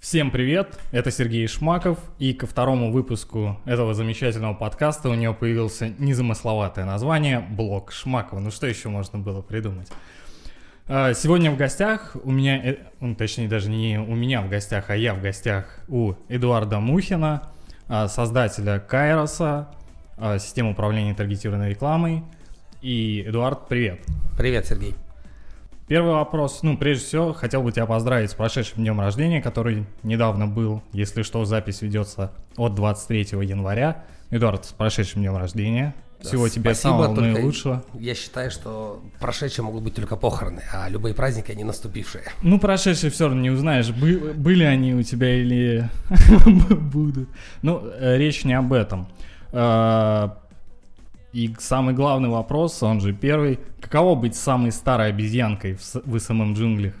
Всем привет, это Сергей Шмаков, и ко второму выпуску этого замечательного подкаста у него появился незамысловатое название «Блог Шмакова». Ну что еще можно было придумать? А, сегодня в гостях у меня, э, ну, точнее даже не у меня в гостях, а я в гостях у Эдуарда Мухина, а, создателя Кайроса, а, системы управления таргетированной рекламой. И, Эдуард, привет. Привет, Сергей. Первый вопрос. Ну, прежде всего, хотел бы тебя поздравить с прошедшим днем рождения, который недавно был. Если что, запись ведется от 23 января. Эдуард, с прошедшим днем рождения. Всего тебе Спасибо, самого наилучшего. Я считаю, что прошедшие могут быть только похороны, а любые праздники, они наступившие. Ну, прошедшие все равно не узнаешь, бы- были они у тебя или будут. Ну, э, речь не об этом. И самый главный вопрос, он же первый. Каково быть самой старой обезьянкой в в SMM джунглях?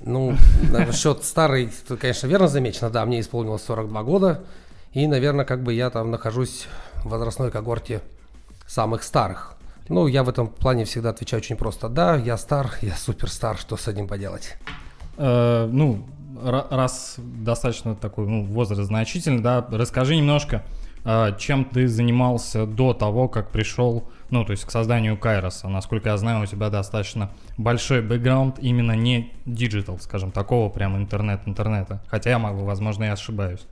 Ну, насчет старый, ты, конечно, верно замечено, да, мне исполнилось 42 года, и, наверное, как бы я там нахожусь в возрастной когорте самых старых. Ну, я в этом плане всегда отвечаю очень просто. Да, я стар, я супер стар, что с этим поделать? Э, ну, ра- раз достаточно такой ну, возраст значительный, да, расскажи немножко, чем ты занимался до того, как пришел, ну, то есть к созданию Кайроса. Насколько я знаю, у тебя достаточно большой бэкграунд именно не digital, скажем, такого прям интернет-интернета. Хотя я могу, возможно, и ошибаюсь.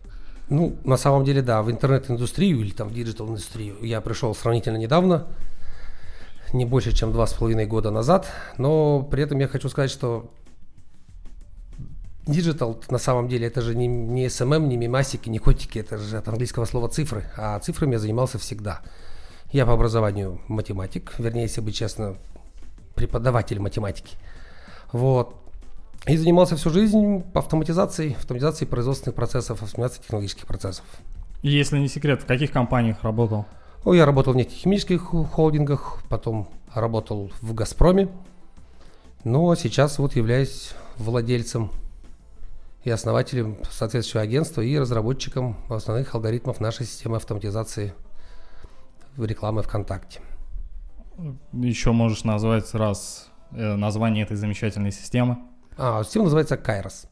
Ну, на самом деле, да, в интернет-индустрию или там в digital -индустрию я пришел сравнительно недавно, не больше, чем два с половиной года назад, но при этом я хочу сказать, что digital на самом деле это же не, не SMM, не мемасики, не котики, это же от английского слова цифры, а цифрами я занимался всегда. Я по образованию математик, вернее, если быть честно, преподаватель математики. Вот. И занимался всю жизнь автоматизацией, автоматизацией производственных процессов, автоматизацией технологических процессов. Если не секрет, в каких компаниях работал? Ну, я работал в нефтехимических холдингах, потом работал в «Газпроме», ну, а сейчас вот являюсь владельцем и основателем соответствующего агентства и разработчиком основных алгоритмов нашей системы автоматизации рекламы ВКонтакте. Еще можешь назвать раз э, название этой замечательной системы. А, система называется Kairos.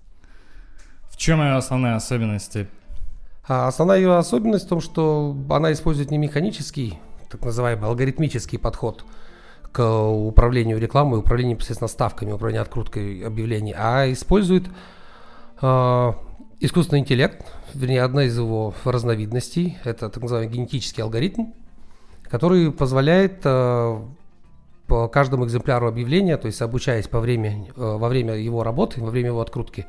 В чем ее основные особенности? А основная ее особенность в том, что она использует не механический, так называемый алгоритмический подход к управлению рекламой, управлению непосредственно ставками, управлению откруткой объявлений, а использует искусственный интеллект, вернее, одна из его разновидностей, это так называемый генетический алгоритм, который позволяет э, по каждому экземпляру объявления, то есть обучаясь по время, э, во время его работы, во время его открутки,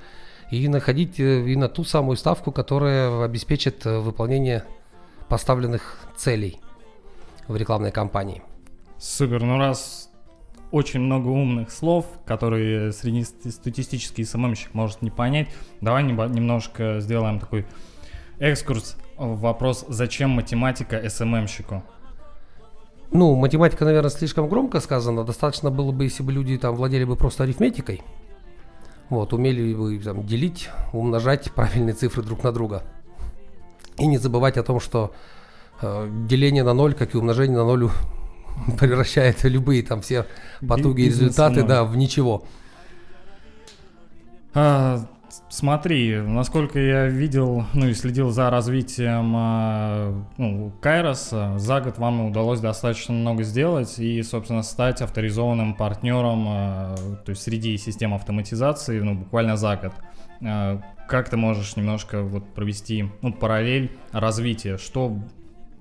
и находить э, именно ту самую ставку, которая обеспечит э, выполнение поставленных целей в рекламной кампании. Супер, ну раз очень много умных слов, которые среднестатистический СММщик может не понять, давай немножко сделаем такой экскурс в вопрос, зачем математика СММщику? Ну, математика, наверное, слишком громко сказано. Достаточно было бы, если бы люди там владели бы просто арифметикой. Вот, умели бы там, делить, умножать правильные цифры друг на друга. И не забывать о том, что э, деление на ноль, как и умножение на ноль, превращает любые там все потуги и результаты да, в ничего. А, смотри, насколько я видел, ну и следил за развитием а, ну, Кайроса, за год вам удалось достаточно много сделать и, собственно, стать авторизованным партнером, а, то есть среди систем автоматизации, ну, буквально за год. А, Как ты можешь немножко вот провести ну, параллель развития? Что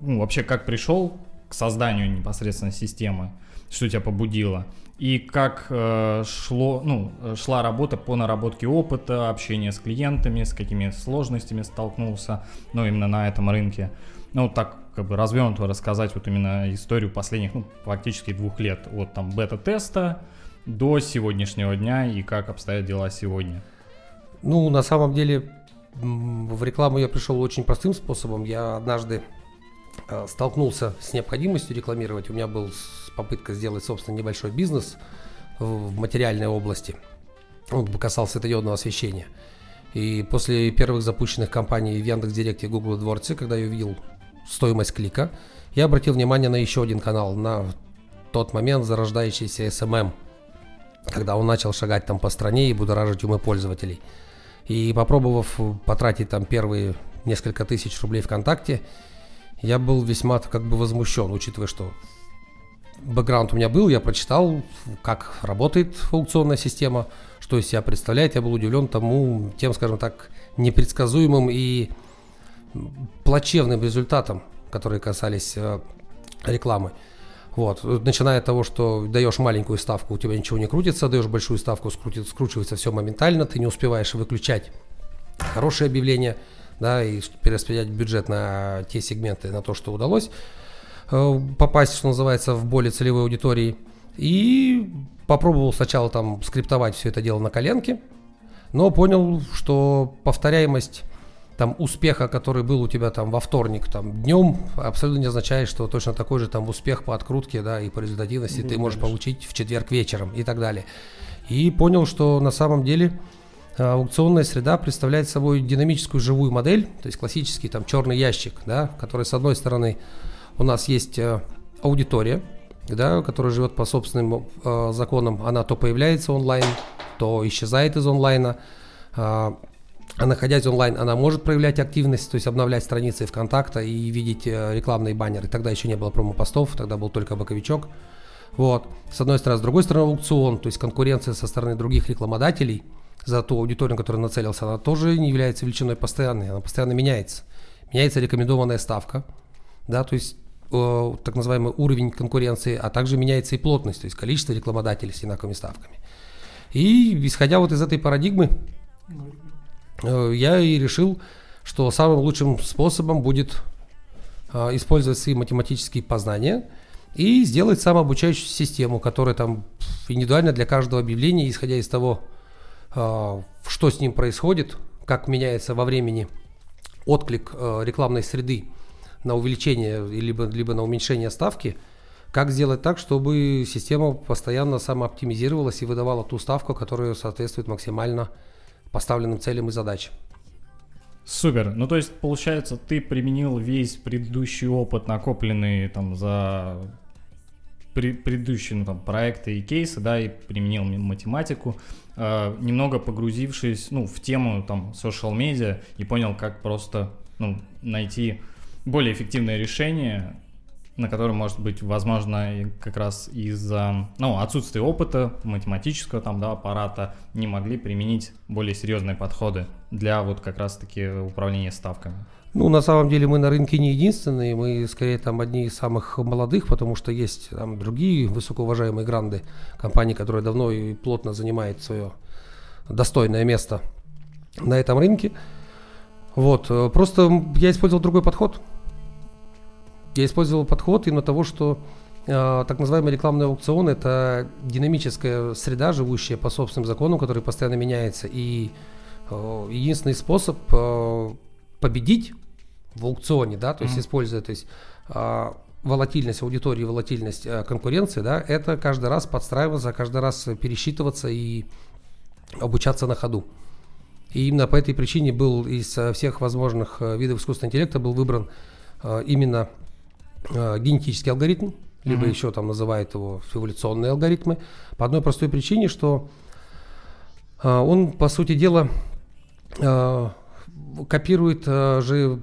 ну, вообще как пришел созданию непосредственно системы? Что тебя побудило? И как э, шло, ну, э, шла работа по наработке опыта, общение с клиентами, с какими сложностями столкнулся, ну, именно на этом рынке. Ну, так как бы развернуто рассказать вот именно историю последних, ну, фактически двух лет, от там бета-теста до сегодняшнего дня и как обстоят дела сегодня. Ну, на самом деле, в рекламу я пришел очень простым способом. Я однажды столкнулся с необходимостью рекламировать. У меня был попытка сделать, собственно, небольшой бизнес в, материальной области. Он касался светодиодного освещения. И после первых запущенных кампаний в Яндекс.Директе и Google AdWords, когда я увидел стоимость клика, я обратил внимание на еще один канал, на тот момент зарождающийся SMM, когда он начал шагать там по стране и будоражить умы пользователей. И попробовав потратить там первые несколько тысяч рублей ВКонтакте, я был весьма как бы возмущен, учитывая, что бэкграунд у меня был, я прочитал, как работает аукционная система, что из себя представляет, я был удивлен тому, тем, скажем так, непредсказуемым и плачевным результатам, которые касались э, рекламы. Вот. Начиная от того, что даешь маленькую ставку, у тебя ничего не крутится, даешь большую ставку, скрутит, скручивается все моментально, ты не успеваешь выключать хорошие объявления, да, и перераспределять бюджет на те сегменты, на то, что удалось э, попасть, что называется, в более целевой аудитории. И попробовал сначала там скриптовать все это дело на коленке, но понял, что повторяемость там успеха, который был у тебя там во вторник, там днем, абсолютно не означает, что точно такой же там успех по открутке, да, и по результативности Будет ты можешь дальше. получить в четверг вечером и так далее. И понял, что на самом деле аукционная среда представляет собой динамическую живую модель, то есть классический там черный ящик, да, который с одной стороны у нас есть э, аудитория, да, которая живет по собственным э, законам, она то появляется онлайн, то исчезает из онлайна. Э, а находясь онлайн, она может проявлять активность, то есть обновлять страницы ВКонтакта и видеть э, рекламные баннеры. Тогда еще не было промо-постов, тогда был только боковичок. Вот. С одной стороны. С другой стороны, аукцион, то есть конкуренция со стороны других рекламодателей за ту аудиторию, на которую нацелился, она тоже не является величиной постоянной, она постоянно меняется. Меняется рекомендованная ставка, да, то есть э, так называемый уровень конкуренции, а также меняется и плотность, то есть количество рекламодателей с одинаковыми ставками. И исходя вот из этой парадигмы, Э, я и решил, что самым лучшим способом будет э, использовать свои математические познания и сделать самообучающую систему, которая там индивидуально для каждого объявления, исходя из того, что с ним происходит, как меняется во времени отклик рекламной среды на увеличение либо, либо на уменьшение ставки, как сделать так, чтобы система постоянно самооптимизировалась и выдавала ту ставку, которая соответствует максимально поставленным целям и задачам. Супер. Ну, то есть, получается, ты применил весь предыдущий опыт, накопленный там за предыдущие ну, там, проекты и кейсы, да, и применил математику, э, немного погрузившись ну, в тему там social media и понял, как просто ну, найти более эффективное решение на который может быть, возможно, как раз из-за ну, отсутствия опыта математического там, да, аппарата не могли применить более серьезные подходы для вот как раз-таки управления ставками. Ну, на самом деле мы на рынке не единственные, мы скорее там одни из самых молодых, потому что есть там другие высокоуважаемые гранды, компании, которые давно и плотно занимают свое достойное место на этом рынке. Вот, э, просто я использовал другой подход – я использовал подход именно того, что э, так называемый рекламный аукцион – это динамическая среда, живущая по собственным законам, который постоянно меняется. И э, единственный способ э, победить в аукционе, да, то есть mm-hmm. используя, то есть э, волатильность аудитории, волатильность э, конкуренции, да, это каждый раз подстраиваться, каждый раз пересчитываться и обучаться на ходу. И именно по этой причине был из всех возможных э, видов искусственного интеллекта был выбран э, именно э, генетический алгоритм, либо mm-hmm. еще там называют его эволюционные алгоритмы, по одной простой причине, что э, он, по сути дела, э, копирует э, же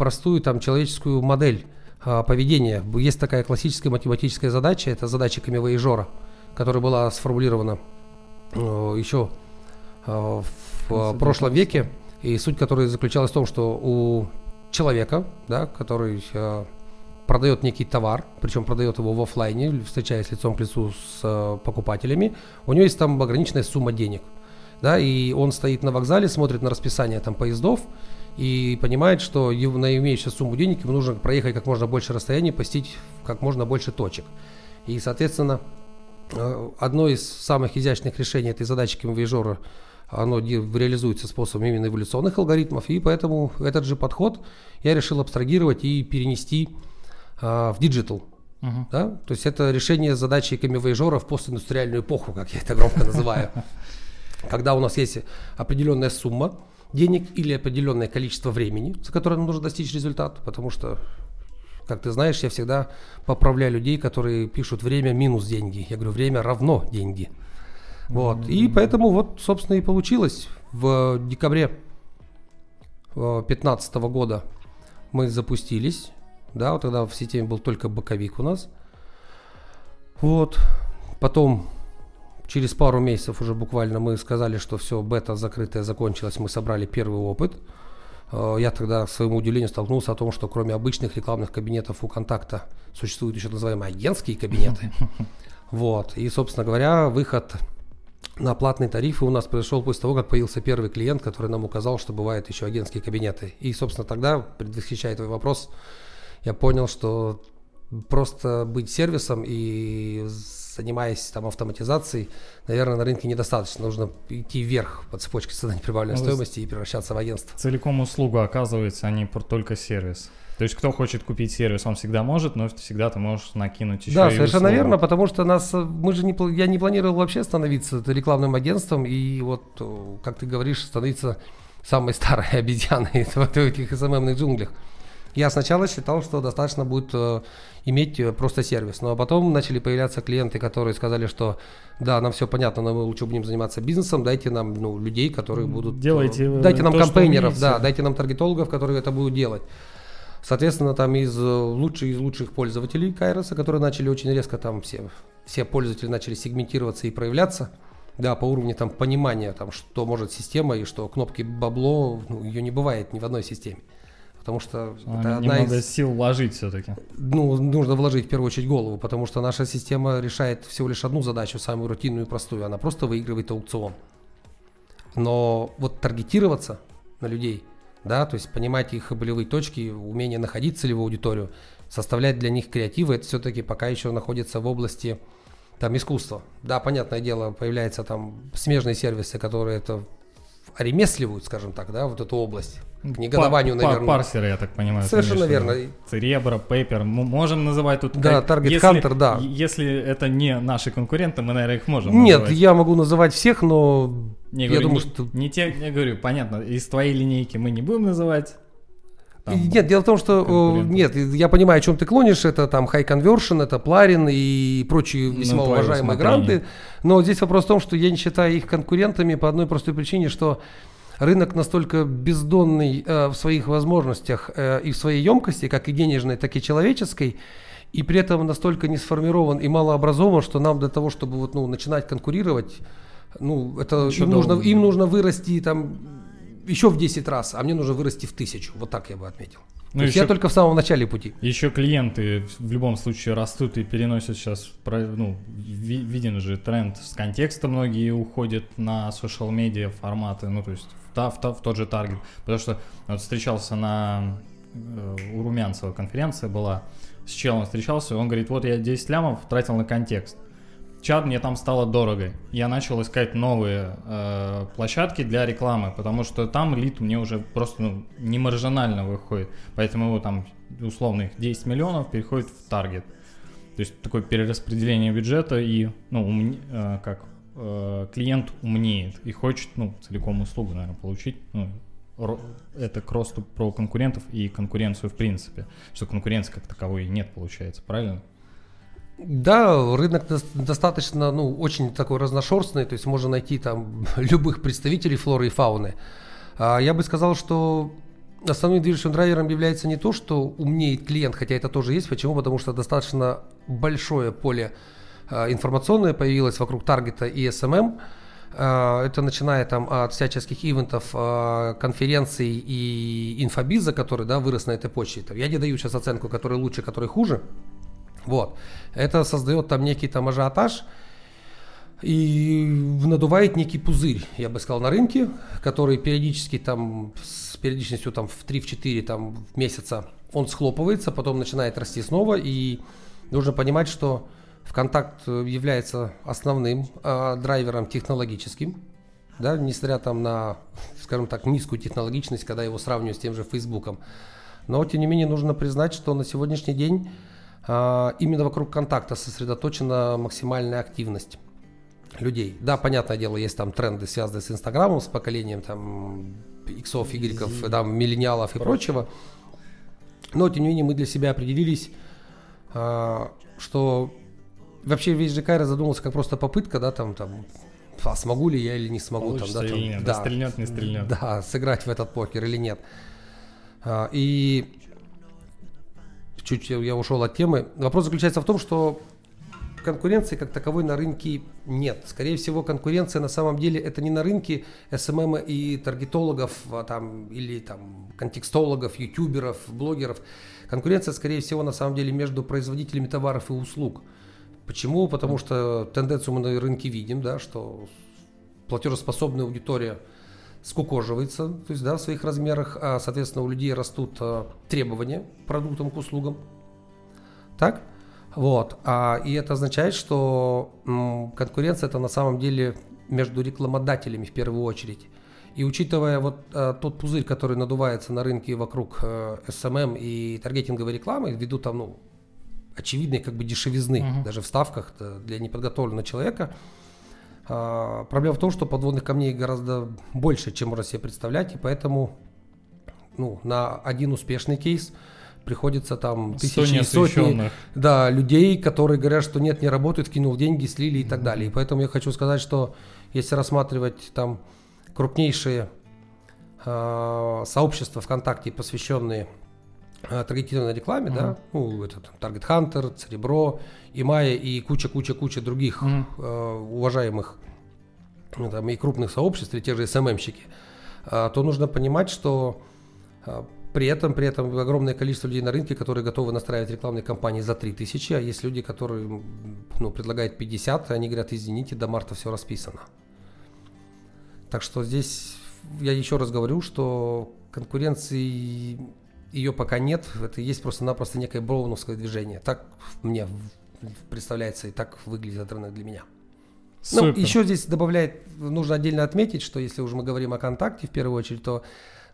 простую там человеческую модель э, поведения. Есть такая классическая математическая задача, это задача Камевояжора, которая была сформулирована э, еще э, в э, прошлом веке, и суть которой заключалась в том, что у человека, да, который э, продает некий товар, причем продает его в офлайне, встречаясь лицом к лицу с э, покупателями, у него есть там ограниченная сумма денег. Да, и он стоит на вокзале, смотрит на расписание там поездов и понимает, что на имеющуюся сумму денег ему нужно проехать как можно больше расстояний, посетить как можно больше точек. И, соответственно, э, одно из самых изящных решений этой задачи коммивояжера оно реализуется способом именно эволюционных алгоритмов, и поэтому этот же подход я решил абстрагировать и перенести а, в digital. Uh-huh. Да? То есть это решение задачи коммивояжера в постиндустриальную эпоху, как я это громко называю. Когда у нас есть определенная сумма денег или определенное количество времени, за которое нам нужно достичь результат, потому что как ты знаешь, я всегда поправляю людей, которые пишут время минус деньги. Я говорю, время равно деньги. Вот. И поэтому вот, собственно, и получилось. В декабре 2015 года мы запустились. Да, вот тогда в системе был только боковик у нас. Вот. Потом через пару месяцев уже буквально мы сказали, что все, бета закрытая закончилась, мы собрали первый опыт. Э, я тогда, к своему удивлению, столкнулся о том, что кроме обычных рекламных кабинетов у контакта существуют еще так называемые агентские кабинеты. Вот. И, собственно говоря, выход на платные тарифы у нас произошел после того, как появился первый клиент, который нам указал, что бывают еще агентские кабинеты. И, собственно, тогда, предвосхищая твой вопрос, я понял, что просто быть сервисом и занимаясь там автоматизацией, наверное, на рынке недостаточно. Нужно идти вверх по цепочке создания прибавленной ну, стоимости и превращаться в агентство. Целиком услугу оказывается, а не только сервис. То есть кто хочет купить сервис, он всегда может, но всегда ты можешь накинуть еще Да, и совершенно услугу. верно, потому что нас, мы же не, я не планировал вообще становиться рекламным агентством и вот, как ты говоришь, становиться самой старой обезьяной в этих СММных джунглях. Я сначала считал, что достаточно будет э, иметь э, просто сервис. А потом начали появляться клиенты, которые сказали, что да, нам все понятно, но мы лучше будем заниматься бизнесом, дайте нам ну, людей, которые будут... Э, Делайте Дайте нам то, кампейнеров, да, дайте нам таргетологов, которые это будут делать. Соответственно, там из э, лучших из лучших пользователей Кайроса, которые начали очень резко там все, все пользователи начали сегментироваться и проявляться. Да, по уровню там понимания, там, что может система и что кнопки бабло, ну, ее не бывает ни в одной системе. Потому что а, это одна из... сил вложить все-таки. Ну, нужно вложить в первую очередь голову, потому что наша система решает всего лишь одну задачу, самую рутинную и простую. Она просто выигрывает аукцион. Но вот таргетироваться на людей, да, то есть понимать их болевые точки, умение находить целевую аудиторию, составлять для них креативы, это все-таки пока еще находится в области там искусства. Да, понятное дело, появляются там смежные сервисы, которые это ремесливают, скажем так, да, вот эту область к негодованию, пар, наверное. Парсеры, я так понимаю. Совершенно верно. Церебро, Пейпер, мы можем называть тут... Да, Target если, Hunter, да. Если это не наши конкуренты, мы, наверное, их можем Нет, называть. я могу называть всех, но не, я говорю, думаю, не, что... Не те, я говорю, понятно, из твоей линейки мы не будем называть. Там, нет, дело в том, что нет, я понимаю, о чем ты клонишь. Это там High Conversion, это Пларин и прочие ну, весьма ну, уважаемые гранты. Но здесь вопрос в том, что я не считаю их конкурентами по одной простой причине, что рынок настолько бездонный э, в своих возможностях э, и в своей емкости, как и денежной, так и человеческой, и при этом настолько не сформирован и малообразован, что нам для того, чтобы вот, ну, начинать конкурировать, ну, это им нужно, им нужно вырасти там еще в 10 раз, а мне нужно вырасти в тысячу. Вот так я бы отметил. Ну, То есть еще, я только в самом начале пути. Еще клиенты в любом случае растут и переносят сейчас, ну, виден же тренд с контекста, многие уходят на social медиа форматы, ну, то есть в, в, в тот же таргет. Потому что вот встречался на э, у Румянцева конференция была, с челом встречался, он говорит, вот я 10 лямов тратил на контекст. Чат мне там стало дорого. Я начал искать новые э, площадки для рекламы, потому что там лид мне уже просто ну, не маржинально выходит. Поэтому его там условных 10 миллионов переходит в таргет. То есть такое перераспределение бюджета и, ну, умни, э, как э, клиент умнеет и хочет, ну, целиком услугу, наверное, получить. Ну, это к росту про конкурентов и конкуренцию в принципе. Что конкуренции как таковой нет, получается, правильно? Да, рынок достаточно, ну, очень такой разношерстный, то есть можно найти там любых представителей флоры и фауны. А я бы сказал, что основным движущим драйвером является не то, что умнеет клиент, хотя это тоже есть. Почему? Потому что достаточно большое поле Э, информационная появилась вокруг таргета и SMM. Э, это начиная там от всяческих ивентов, конференций и инфобиза, который да, вырос на этой почте. Я не даю сейчас оценку, который лучше, который хуже. Вот. Это создает там некий там ажиотаж и надувает некий пузырь, я бы сказал, на рынке, который периодически там с периодичностью там в 3-4 там месяца он схлопывается, потом начинает расти снова и нужно понимать, что ВКонтакт э, является основным э, драйвером технологическим, да, несмотря там на, скажем так, низкую технологичность, когда его сравнивают с тем же Фейсбуком. Но, тем не менее, нужно признать, что на сегодняшний день именно вокруг контакта сосредоточена максимальная активность людей. Да, понятное дело, есть там тренды, связанные с Инстаграмом, с поколением там иксов, игреков, там, миллениалов и прочего. Но, тем не менее, мы для себя определились, а, что вообще весь ЖК задумался как просто попытка, да, там, там, а смогу ли я или не смогу, Получится там, да, там, или нет, да, да, стрельнет, не стрельнет. да, сыграть в этот покер или нет. А, И чуть я ушел от темы. Вопрос заключается в том, что конкуренции как таковой на рынке нет. Скорее всего, конкуренция на самом деле это не на рынке SMM и таргетологов а, там, или там, контекстологов, ютуберов, блогеров. Конкуренция, скорее всего, на самом деле между производителями товаров и услуг. Почему? Потому что тенденцию мы на рынке видим, да, что платежеспособная аудитория скукоживается, то есть да, в своих размерах, а, соответственно, у людей растут а, требования к продуктам, к услугам. Так? Вот. А, и это означает, что м, конкуренция это на самом деле между рекламодателями в первую очередь. И учитывая вот а, тот пузырь, который надувается на рынке вокруг э, SMM и таргетинговой рекламы, ввиду там, ну, очевидной как бы дешевизны, Мгм. даже в ставках для неподготовленного человека, а, проблема в том, что подводных камней гораздо больше, чем можно себе представлять, и поэтому ну, на один успешный кейс приходится там тысячи и сотни да, людей, которые говорят, что нет, не работает, кинул деньги, слили и так далее. И поэтому я хочу сказать, что если рассматривать там крупнейшие а, сообщества ВКонтакте, посвященные а, таргетированной рекламе, да, ну, это там Target Hunter, Церебро, Имая и куча-куча-куча других Мгм. э, уважаемых ну, там, и крупных сообществ, и те же СММщики, а, то нужно понимать, что а, при этом, при этом огромное количество людей на рынке, которые готовы настраивать рекламные кампании за 3000, а есть люди, которые ну, предлагают 50, и они говорят, извините, до марта все расписано. Так что здесь я еще раз говорю, что конкуренции ее пока нет, это есть просто-напросто некое броуновское движение. Так мне представляется и так выглядит рынок для меня. Ну, Супер. еще здесь добавляет, нужно отдельно отметить, что если уже мы говорим о контакте в первую очередь, то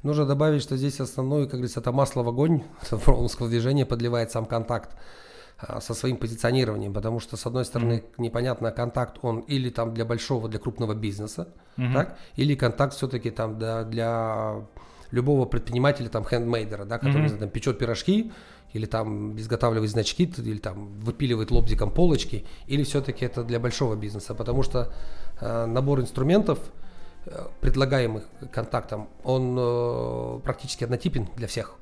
нужно добавить, что здесь основное, как говорится, это масло в огонь броуновского движения подливает сам контакт а, со своим позиционированием, потому что, с одной стороны, непонятно, контакт он или там для большого, для крупного бизнеса, Мгм. так, или контакт все-таки там для, для любого предпринимателя, там, хендмейдера, да, который, знаю, там, печет пирожки, или там изготавливает значки, или там выпиливает лобзиком полочки, или все-таки это для большого бизнеса, потому что э, набор инструментов, э, предлагаемых контактом, он э, практически однотипен для всех.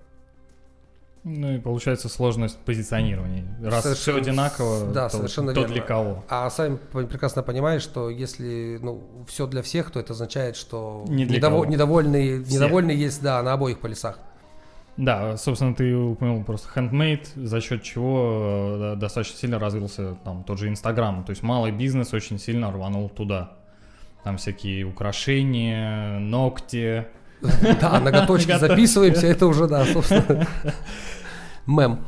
Ну и получается сложность позиционирования. Раз Совершенно- все одинаково, да, то, совершенно то верно. для кого? А сами прекрасно понимаешь, что если ну, все для всех, то это означает, что Не для недово- кого. недовольные, Все. недовольные есть да, на обоих полюсах. Да, собственно, ты упомянул просто handmade, за счет чего э, достаточно сильно развился там тот же Инстаграм. То есть малый бизнес очень сильно рванул туда. Там всякие украшения, ногти. Да, ноготочки записываемся, это уже, да, собственно, мем.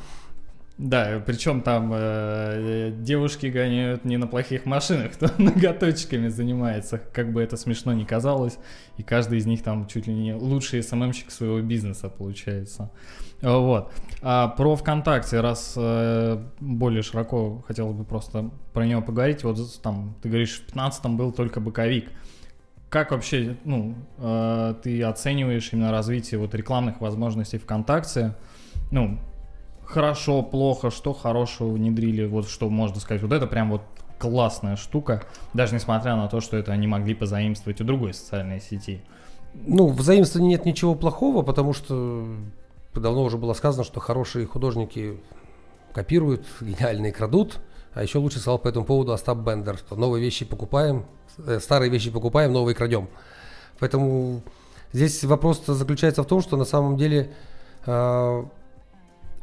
Да, причем там э, девушки гоняют не на плохих машинах, кто ноготочками занимается, как бы это смешно ни казалось, и каждый из них там чуть ли не лучший СММщик своего бизнеса получается. Вот. А про ВКонтакте, раз э, более широко хотел бы просто про него поговорить, вот там, ты говоришь, в 15 был только боковик. Как вообще, ну, э, ты оцениваешь именно развитие вот рекламных возможностей ВКонтакте? Ну, хорошо, плохо, что хорошего внедрили, вот что можно сказать, вот это прям вот классная штука, даже несмотря на то, что это они могли позаимствовать у другой социальной сети. Ну, в заимствовании нет ничего плохого, потому что давно уже было сказано, что хорошие художники копируют, гениальные крадут. А еще лучше сказал по этому поводу Остап Бендер, что новые вещи покупаем, э, старые вещи покупаем, новые крадем. Поэтому здесь вопрос заключается в том, что на самом деле э,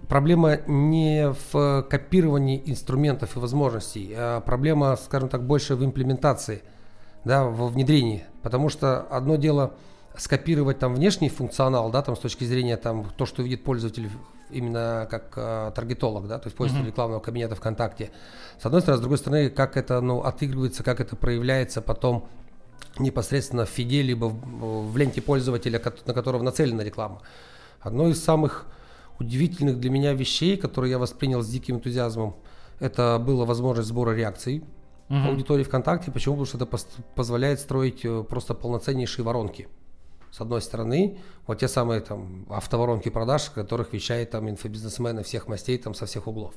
проблема не в копировании инструментов и возможностей, а проблема, скажем так, больше в имплементации, да, во внедрении. Потому что одно дело скопировать там внешний функционал, да, там с точки зрения там то, что видит пользователь именно как э, таргетолог, да, то есть пользователь Мгм. рекламного кабинета ВКонтакте. С одной стороны, с другой стороны, как это ну, отыгрывается, как это проявляется потом непосредственно в фиде, либо в, в ленте пользователя, на которого нацелена реклама. Одно из самых удивительных для меня вещей, которые я воспринял с диким энтузиазмом, это была возможность сбора реакций Мгм. аудитории ВКонтакте. Почему? Потому что это позволяет строить э, просто полноценнейшие воронки. С одной стороны, вот те самые там автоворонки продаж, которых вещает там инфобизнесмены всех мастей там со всех углов.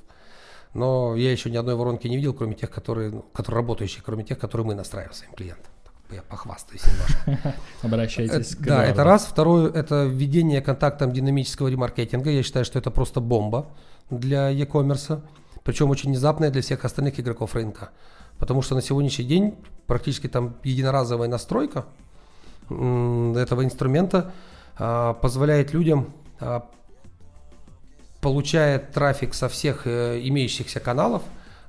Но я еще ни одной воронки не видел, кроме тех, которые, ну, которые работающие, кроме тех, которые мы настраиваем своим клиентам. Я похвастаюсь немножко. Обращайтесь к Да, это раз. Второе, это введение контактом динамического ремаркетинга. Я считаю, что это просто бомба для e-commerce. Причем очень внезапная для всех остальных игроков рынка. Потому что на сегодняшний день практически там единоразовая настройка этого инструмента а, позволяет людям, а, получая трафик со всех э, имеющихся каналов,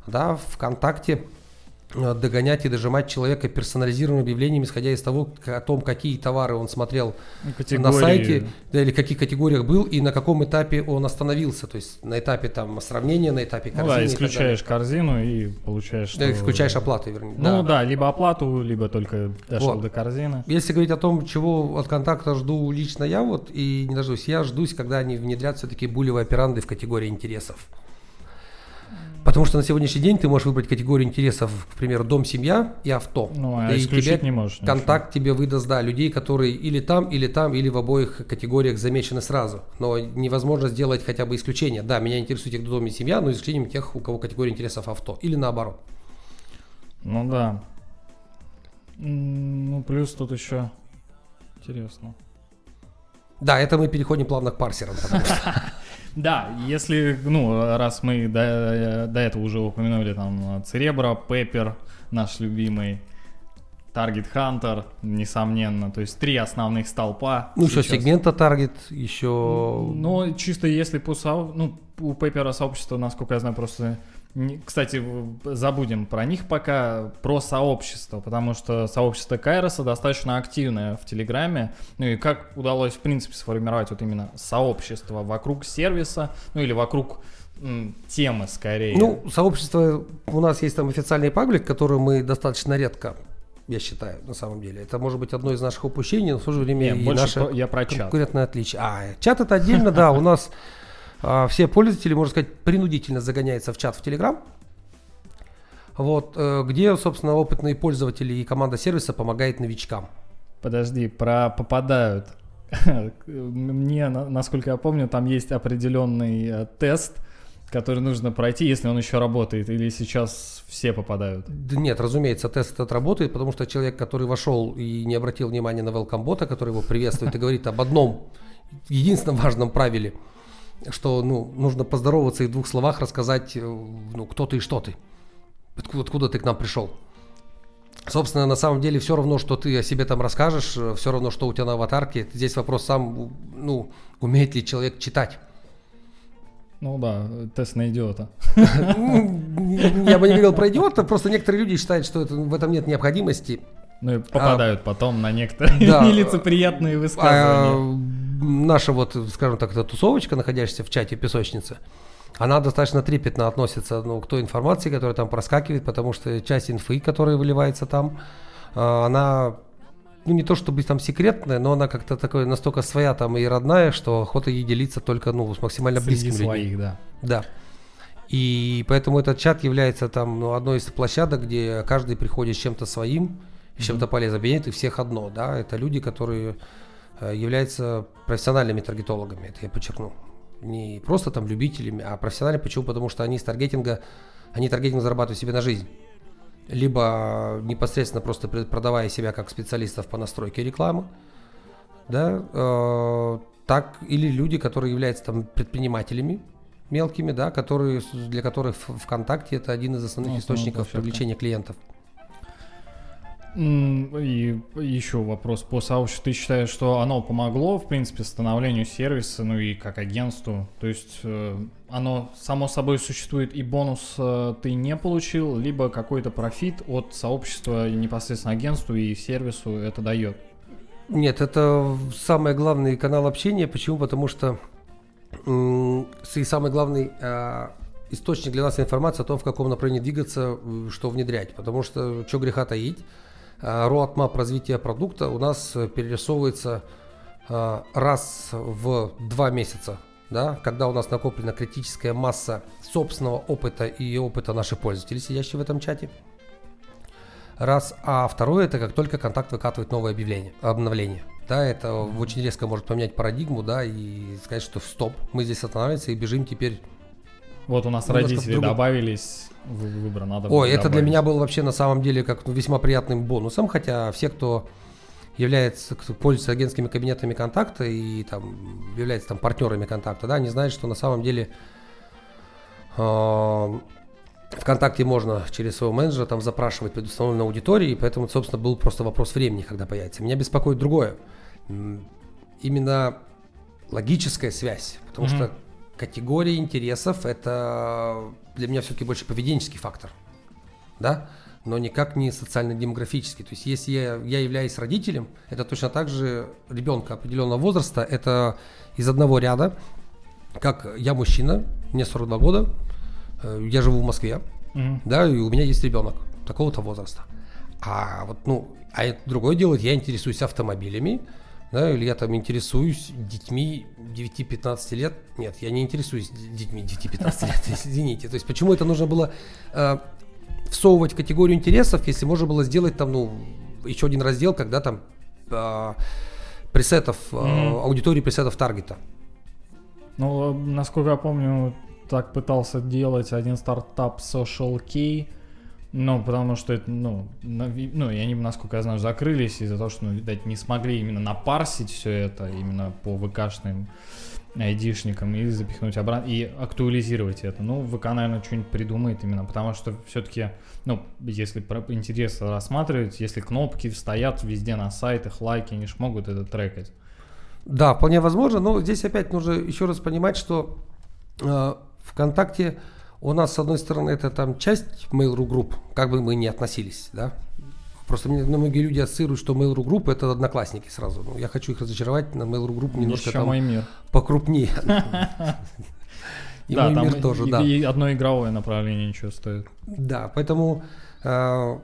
да, ВКонтакте, догонять и дожимать человека персонализированным объявлением, исходя из того, о том, какие товары он смотрел Категории. на сайте, да, или в каких категориях был, и на каком этапе он остановился. То есть на этапе там сравнения, на этапе корзины. Ну да, исключаешь и корзину и получаешь... Да, исключаешь оплату, вернее. Ну да. да, либо оплату, либо только дошел вот. до корзины. Если говорить о том, чего от контакта жду лично я, вот, и не дождусь, я ждусь, когда они внедрят все-таки булевые операнды в категории интересов. Потому что на сегодняшний день ты можешь выбрать категорию интересов, к примеру, дом, семья и авто. Ну, а и исключить не можешь. Контакт ничего. тебе выдаст, да, людей, которые или там, или там, или в обоих категориях замечены сразу. Но невозможно сделать хотя бы исключение. Да, меня интересует тех, кто дом и семья, но исключением тех, у кого категория интересов авто. Или наоборот. Ну да. Ну, плюс тут еще интересно. Да, это мы переходим плавно к парсерам. Да, если, ну, раз мы до, до этого уже упомянули там Церебро, Пеппер, наш любимый, Target Hunter, несомненно. То есть три основных столпа. Ну, еще сегмента Target, еще... Ну, чисто если по... Ну, у Пеппера сообщество, насколько я знаю, просто кстати, забудем про них пока, про сообщество, потому что сообщество Кайроса достаточно активное в Телеграме. Ну и как удалось, в принципе, сформировать вот именно сообщество вокруг сервиса, ну или вокруг темы скорее. Ну, сообщество, у нас есть там официальный паблик, который мы достаточно редко я считаю, на самом деле. Это может быть одно из наших упущений, но в то же время Нет, и наше про, я про чат. конкурентное отличие. А, чат это отдельно, да, у нас все пользователи, можно сказать, принудительно загоняются в чат в Telegram, вот, э, где, собственно, опытные пользователи и команда сервиса помогает новичкам. Подожди, про попадают. Мне, насколько я помню, там есть определенный э, тест, который нужно пройти, если он еще работает, или сейчас все попадают? Да нет, разумеется, тест этот работает, потому что человек, который вошел и не обратил внимания на welcome бота, который его приветствует и говорит об одном единственном важном правиле – что ну, нужно поздороваться и в двух словах рассказать, э, ну, кто ты и что ты. Откуда, откуда ты к нам пришел. Собственно, на самом деле все равно, что ты о себе там расскажешь, э, все равно, что у тебя на аватарке. Здесь вопрос сам, ну, умеет ли человек читать. Ну да, тест на идиота. Я бы не говорил про идиота, просто некоторые люди считают, что это, в этом нет необходимости. Ну и попадают а, потом на некоторые да, нелицеприятные высказывания. Наша вот, скажем так, эта тусовочка, находящаяся в чате песочницы, она достаточно трепетно относится ну, к той информации, которая там проскакивает, потому что часть инфы, которая выливается там, а, она ну не то чтобы там секретная, но она как-то такой настолько своя там и родная, что охота ей делиться только ну с максимально Среди близкими своих, людьми. да. Да. И поэтому этот чат является там ну, одной из площадок, где каждый приходит с чем-то своим, с чем-то полезным. Объединяет и всех одно, да. Это люди, которые Э, являются профессиональными таргетологами, это я подчеркну. Не просто там любителями, а профессиональными. Почему? Потому что они с таргетинга, они таргетинг зарабатывают себе на жизнь. Либо непосредственно просто продавая себя как специалистов по настройке рекламы, да, э, так или люди, которые являются там предпринимателями мелкими, да, которые, для которых ВКонтакте это один из основных ну, источников привлечения клиентов. И еще вопрос по сообществу. Ты считаешь, что оно помогло, в принципе, становлению сервиса, ну и как агентству? То есть э, оно само собой существует и бонус э, ты не получил, либо какой-то профит от сообщества непосредственно агентству и сервису это дает? Нет, это самый главный канал общения. Почему? Потому что и самый главный э, источник для нас информации о том, в каком направлении двигаться, что внедрять. Потому что, что греха таить, roadmap э, развития продукта у нас э, перерисовывается э, раз в два месяца, да, когда у нас накоплена критическая масса собственного опыта и опыта наших пользователей, сидящих в этом чате. Раз. А второе, это как только контакт выкатывает новое объявление, обновление. Да, это очень резко может поменять парадигму, да, и сказать, что стоп, мы здесь останавливаемся и бежим теперь. Вот у нас Немножко родители другом- добавились в выбор, надо Ой, было это для меня был вообще на самом деле как ну, весьма приятным бонусом, хотя все, кто является, кто пользуется агентскими кабинетами контакта и там является там партнерами контакта, да, они знают, что на самом деле э, ВКонтакте можно через своего менеджера там запрашивать предустановленной аудитории, и поэтому, собственно, был просто вопрос времени, когда появится. Меня беспокоит другое. Именно логическая связь, потому Мгм. что категория интересов это для меня все-таки больше поведенческий фактор, да, но никак не социально-демографический. То есть если я, я являюсь родителем, это точно так же ребенка определенного возраста, это из одного ряда, как я мужчина, мне 42 года, э, я живу в Москве, Мгм. да, и у меня есть ребенок такого-то возраста. А вот, ну, а это другое дело, я интересуюсь автомобилями, да, или я там интересуюсь детьми 9-15 лет. Нет, я не интересуюсь детьми 9-15 лет, извините. То есть почему это нужно было э, всовывать в категорию интересов, если можно было сделать там, ну, еще один раздел, когда там э, пресетов, э, Мгм. аудитории пресетов таргета. Ну, насколько я помню, так пытался делать один стартап Social Key, ну, потому что это, ну, на ну, и они, насколько я знаю, закрылись из-за того, что, ну, видать, не смогли именно напарсить все это именно по ВКшным айдишникам и запихнуть обратно, и актуализировать это. Ну, ВК, наверное, что-нибудь придумает именно, потому что все-таки, ну, если про интерес рассматривать, если кнопки стоят везде на сайтах, лайки, они ж могут это трекать. Да, вполне возможно, но здесь опять нужно еще раз понимать, что э, ВКонтакте у нас, с одной стороны, это там часть Mail.ru групп, как бы мы ни относились, да. Просто мне многие люди ассоциируют, что Mail.ru группы это одноклассники сразу. Ну, я хочу их разочаровать, на Mail.ru групп немножко Еще там мой мир. покрупнее. И да, мой там мир тоже, и, да. и одно игровое направление ничего стоит. Да, поэтому э,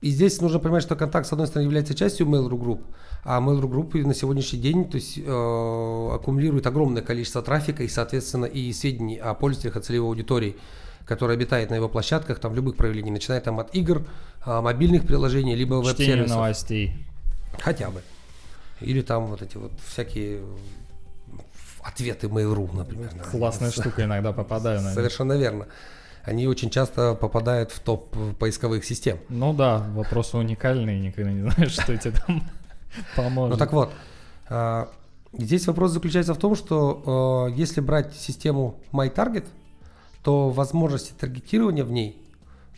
и здесь нужно понимать, что контакт, с одной стороны, является частью Mail.ru групп, а Mail.ru группы на сегодняшний день то есть, э, аккумулирует огромное количество трафика и, соответственно, и сведений о пользователях, о целевой аудитории, которая обитает на его площадках, там, в любых проявлениях, начиная там от игр, э, мобильных приложений, либо веб-сервисов. новостей. Хотя бы. Или там вот эти вот всякие ответы Mail.ru, например. да. Классная штука, иногда попадаю на них. Совершенно верно. Они очень часто попадают в топ поисковых систем. Ну да, вопросы уникальные, никогда не знаешь, что тебе там поможет. Ну так вот, а, здесь вопрос заключается в том, что а, если брать систему MyTarget, то возможности таргетирования в ней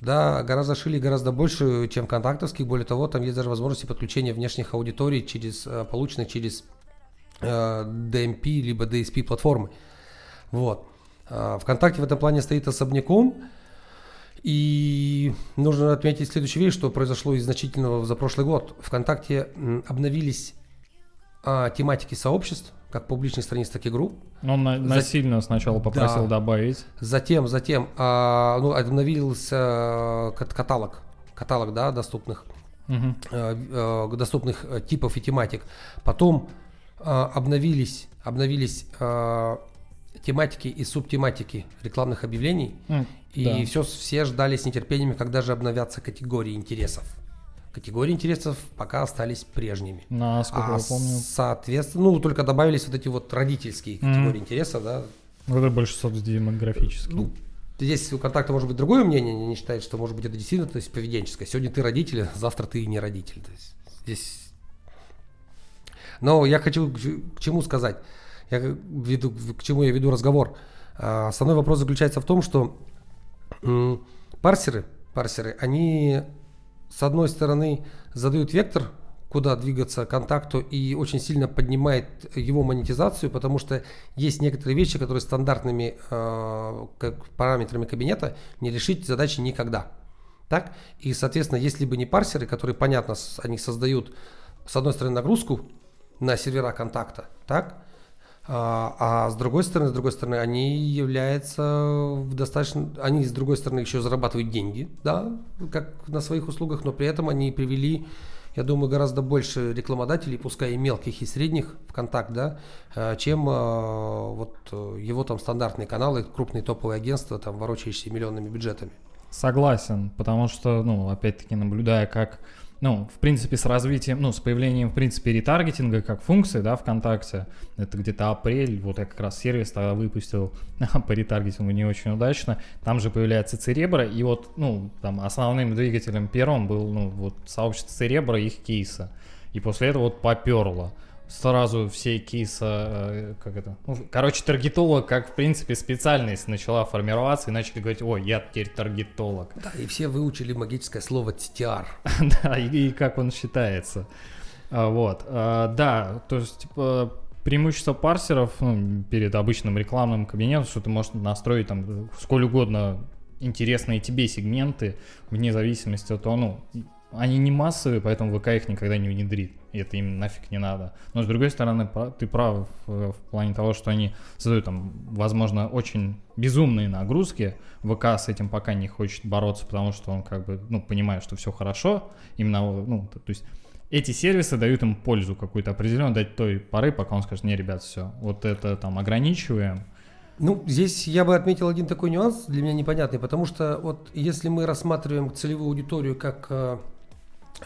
да, гораздо шире и гораздо больше, чем контактовских. Более того, там есть даже возможности подключения внешних аудиторий, через, а, полученных через DMP либо DSP платформы. Вот. ВКонтакте в этом плане стоит особняком. И нужно отметить следующую вещь, что произошло из значительного за прошлый год. ВКонтакте обновились а, тематики сообществ, как публичных страниц, так и групп. Он на- насильно сначала попросил Да. добавить. Затем, затем а, ну, обновился кат- каталог, каталог да, доступных, Мгм. а, а, доступных типов и тематик. Потом а, обновились, обновились а, тематики и субтематики рекламных объявлений. М, И да. все, все ждали с нетерпением, когда же обновятся категории интересов. Категории интересов пока остались прежними. Насколько А, я помню, соответственно, ну, только добавились вот эти вот родительские категории интересов, да. это больше социодемографический. Ну, здесь у контакта может быть другое мнение, они не считают, что может быть это действительно то есть, поведенческое. Сегодня ты родитель, завтра ты не родитель. То есть, здесь... Но я хочу к чему сказать, я веду, к чему я веду разговор. А, Основной вопрос заключается в том, что парсеры, парсеры, они с одной стороны задают вектор, куда двигаться контакту и очень сильно поднимает его монетизацию, потому что есть некоторые вещи, которые стандартными э, как параметрами кабинета не решить задачи никогда. Так? И, соответственно, если бы не парсеры, которые, понятно, они создают, с одной стороны, нагрузку на сервера контакта, так? А, а с другой стороны, с другой стороны, они являются достаточно, они с другой стороны еще зарабатывают деньги, да, как на своих услугах, но при этом они привели, я думаю, гораздо больше рекламодателей, пускай и мелких, и средних в контакт, да, э, чем э, вот э, его там стандартные каналы, крупные топовые агентства, там ворочающие миллионными бюджетами. Согласен, потому что, ну, опять-таки, наблюдая, как ну, в принципе, с развитием, ну, с появлением, в принципе, ретаргетинга как функции, да, ВКонтакте, это где-то апрель, вот я как раз сервис тогда выпустил по ретаргетингу не очень удачно, там же появляется Церебра, и вот, ну, там основным двигателем первым был, ну, вот сообщество Церебра и их кейса, и после этого вот поперло сразу все кейсы, э, как это, ну, короче, таргетолог, как, в принципе, специальность начала формироваться, и начали говорить, ой, я теперь таргетолог. Да, и все выучили магическое слово TTR. да, и, и как он считается. А, вот, а, да, то есть, типа, преимущество парсеров ну, перед обычным рекламным кабинетом, что ты можешь настроить там сколь угодно интересные тебе сегменты, вне зависимости от того, ну, они не массовые, поэтому ВК их никогда не внедрит. И это им нафиг не надо. Но с другой стороны, ты прав в, плане того, что они создают там, возможно, очень безумные нагрузки. ВК с этим пока не хочет бороться, потому что он как бы, ну, понимает, что все хорошо. Именно, ну, то, есть эти сервисы дают им пользу какую-то определенную, дать той поры, пока он скажет, не, ребят, все, вот это там ограничиваем, ну, здесь я бы отметил один такой нюанс для меня непонятный, потому что вот если мы рассматриваем целевую аудиторию как Э,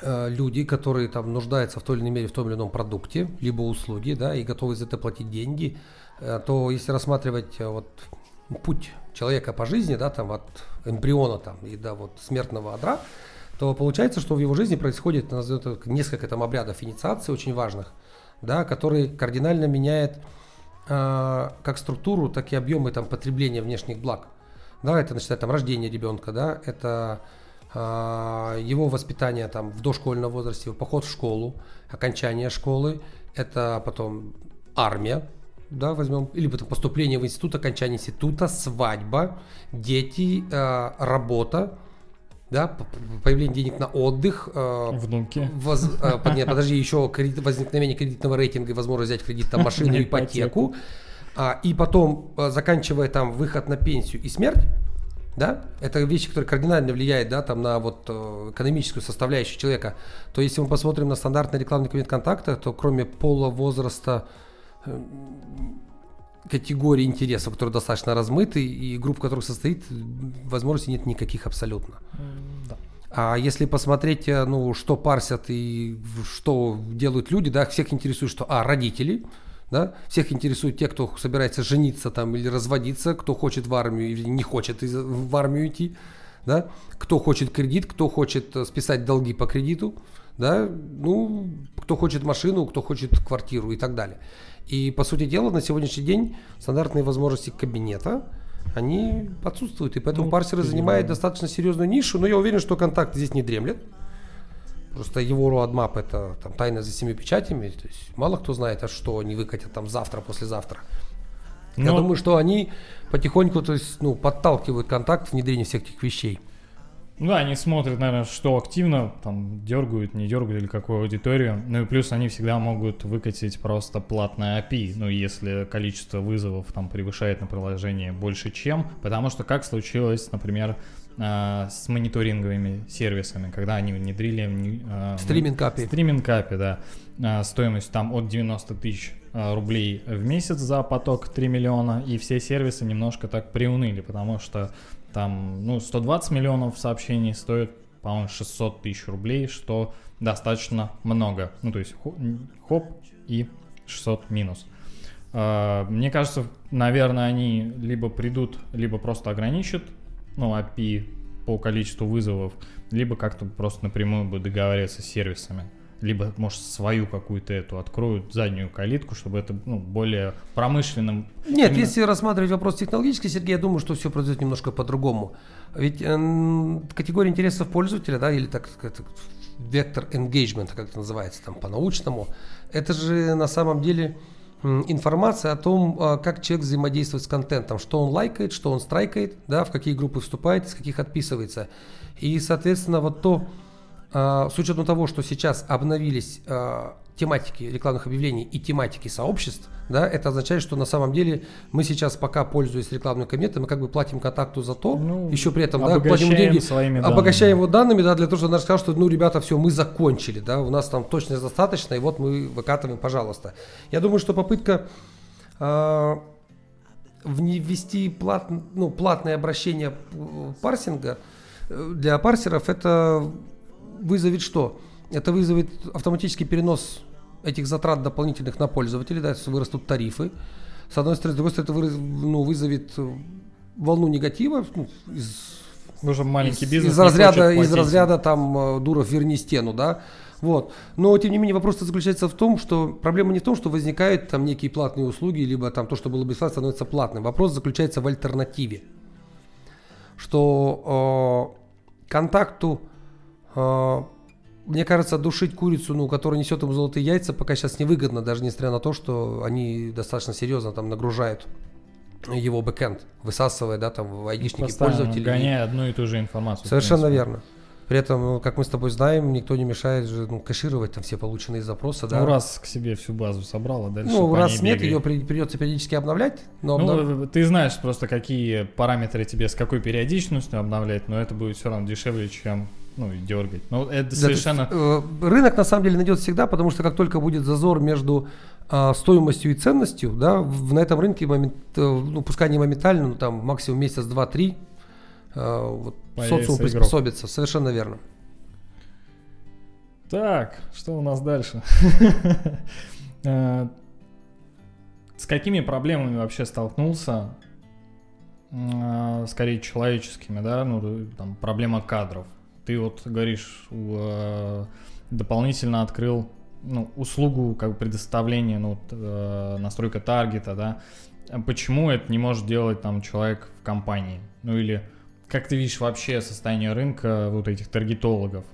люди, которые там нуждаются в той или иной мере в том или ином продукте, либо услуге, да, и готовы за это платить деньги, э, то если рассматривать э, вот путь человека по жизни, да, там от эмбриона там и до вот смертного адра, то получается, что в его жизни происходит несколько там обрядов инициации очень важных, да, которые кардинально меняют э, как структуру, так и объемы там потребления внешних благ. Да, это начинает там рождение ребенка, да, это его воспитание там в дошкольном возрасте, поход в школу, окончание школы, это потом армия, да, возьмем, или потом поступление в институт, окончание института, свадьба, дети, э, работа, да, появление денег на отдых, э, внуки, воз, нет, подожди, еще кредит, возникновение кредитного рейтинга и возможность взять кредит на машину, ипотеку, а, и потом заканчивая там выход на пенсию и смерть, да, это вещи, которые кардинально влияют, да, там на вот э, экономическую составляющую человека, то если мы посмотрим на стандартный рекламный кабинет контакта, то кроме пола, возраста, э, категории интересов, которые достаточно размыты, и групп, которых состоит, возможности нет никаких абсолютно. Да. А если посмотреть, э, ну, что парсят и что делают люди, да, всех интересует, что, а, родители – да? Всех интересует те, кто собирается жениться там или разводиться, кто хочет в армию или не хочет в армию идти, да? Кто хочет кредит, кто хочет э, списать долги по кредиту, да? Ну, кто хочет машину, кто хочет квартиру и так далее. И, по сути дела, на сегодняшний день стандартные возможности кабинета, они отсутствуют, и поэтому ну, парсеры занимают достаточно серьезную нишу, но я уверен, что контакт здесь не дремлет. Просто его roadmap это там тайна за семи печатями. То есть мало кто знает, а что они выкатят там завтра, послезавтра. Но... Я думаю, что они потихоньку, то есть, ну, подталкивают контакт внедрение всех этих вещей. Ну да, они смотрят, наверное, что активно, там, дергают, не дергают или какую аудиторию. Ну и плюс они всегда могут выкатить просто платное API, ну если количество вызовов там превышает на приложение больше чем. Потому что как случилось, например, с мониторинговыми сервисами, когда они внедрили э, стриминг API. Стриминг API, да. Э, стоимость там от 90 тысяч рублей в месяц за поток 3 миллиона, и все сервисы немножко так приуныли, потому что там, ну, 120 миллионов сообщений стоит, по-моему, 600 тысяч рублей, что достаточно много. Ну, то есть хоп и 600 минус. Мне кажется, наверное, они либо придут, либо просто ограничат ну, API по количеству вызовов, либо как-то просто напрямую бы договариваться с сервисами. Либо, может, свою какую-то эту откроют заднюю калитку, чтобы это ну, более промышленным. Нет, именно... если рассматривать вопрос технологический, Сергей, я думаю, что все произойдет немножко по-другому. Ведь э, категория интересов пользователя, да, или так сказать, вектор engagement, как это называется там по-научному, это же на самом деле информация о том, а, как человек взаимодействует с контентом, что он лайкает, что он страйкает, да, в какие группы вступает, из каких отписывается. И, соответственно, вот то, а, с учетом того, что сейчас обновились а, тематики рекламных объявлений и тематики сообществ, да, это означает, что на самом деле мы сейчас пока, пользуясь рекламным кабинетом, мы как бы платим контакту за то, ну, еще при этом, да, платим деньги, своими обогащаем данными. его данными, да, для того, чтобы он сказал, что, ну, ребята, все, мы закончили, да, у нас там точность достаточно, и вот мы выкатываем, пожалуйста. Я думаю, что попытка э, ввести плат, ну, платное обращение парсинга, э, для парсеров это вызовет что? Это вызовет автоматический перенос этих затрат дополнительных на пользователей, да, вырастут тарифы. С одной стороны, с другой стороны, это ну, вызовет волну негатива ну, из, Уже маленький бизнес из разряда, из разряда там Дуров верни стену, да. Вот. Но, тем не менее, вопрос заключается в том, что проблема не в том, что возникают там некие платные услуги, либо там то, что было бесплатно, становится платным. Вопрос заключается в альтернативе. Что э, контакту, э, мне кажется, душить курицу, ну, которая несет ему золотые яйца, пока сейчас невыгодно, даже несмотря на то, что они достаточно серьезно там нагружают его бэкэнд, высасывая, да, там, в айдишники пользователей. гоняя одну и ту же информацию. Совершенно верно. При этом, ну, как мы с тобой знаем, никто не мешает же ну, кэшировать там все полученные запросы. Да? Ну, раз к себе всю базу собрал, а дальше Ну, раз нет, бегай. ее при, придется периодически обновлять. Но ну, обнов... ты знаешь просто, какие параметры тебе с какой периодичностью обновлять, но это будет все равно дешевле, чем ну, дергать. Ну, это да, совершенно... Есть, э, рынок на самом деле найдет всегда, потому что как только будет зазор между э, стоимостью и ценностью, да, в, на этом рынке, момент, э, ну, пускай не моментально, но там максимум месяц, два, три, э, вот, социум приспособится. Игрок. Совершенно верно. Так, что у нас дальше? Э, с какими проблемами вообще столкнулся? Скорее человеческими, да, ну, там, проблема кадров. Ты вот говоришь, э, дополнительно открыл ну, услугу как предоставления, ну, настройка таргета, да. Почему это не может делать там человек в компании? Ну или как ты видишь вообще состояние рынка вот этих таргетологов?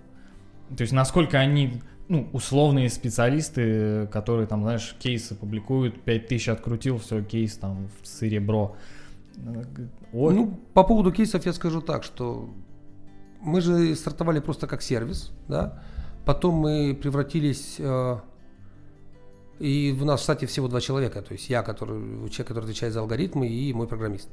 То есть насколько они, ну, условные специалисты, которые там, знаешь, кейсы публикуют, 5000 открутил, все, кейс там в серебро. Ой. Ну, по поводу кейсов я скажу так, что мы же стартовали просто как сервис, да, потом мы превратились, э, и в нас, кстати, всего два человека, то есть я, который, человек, который отвечает за алгоритмы, и мой программист.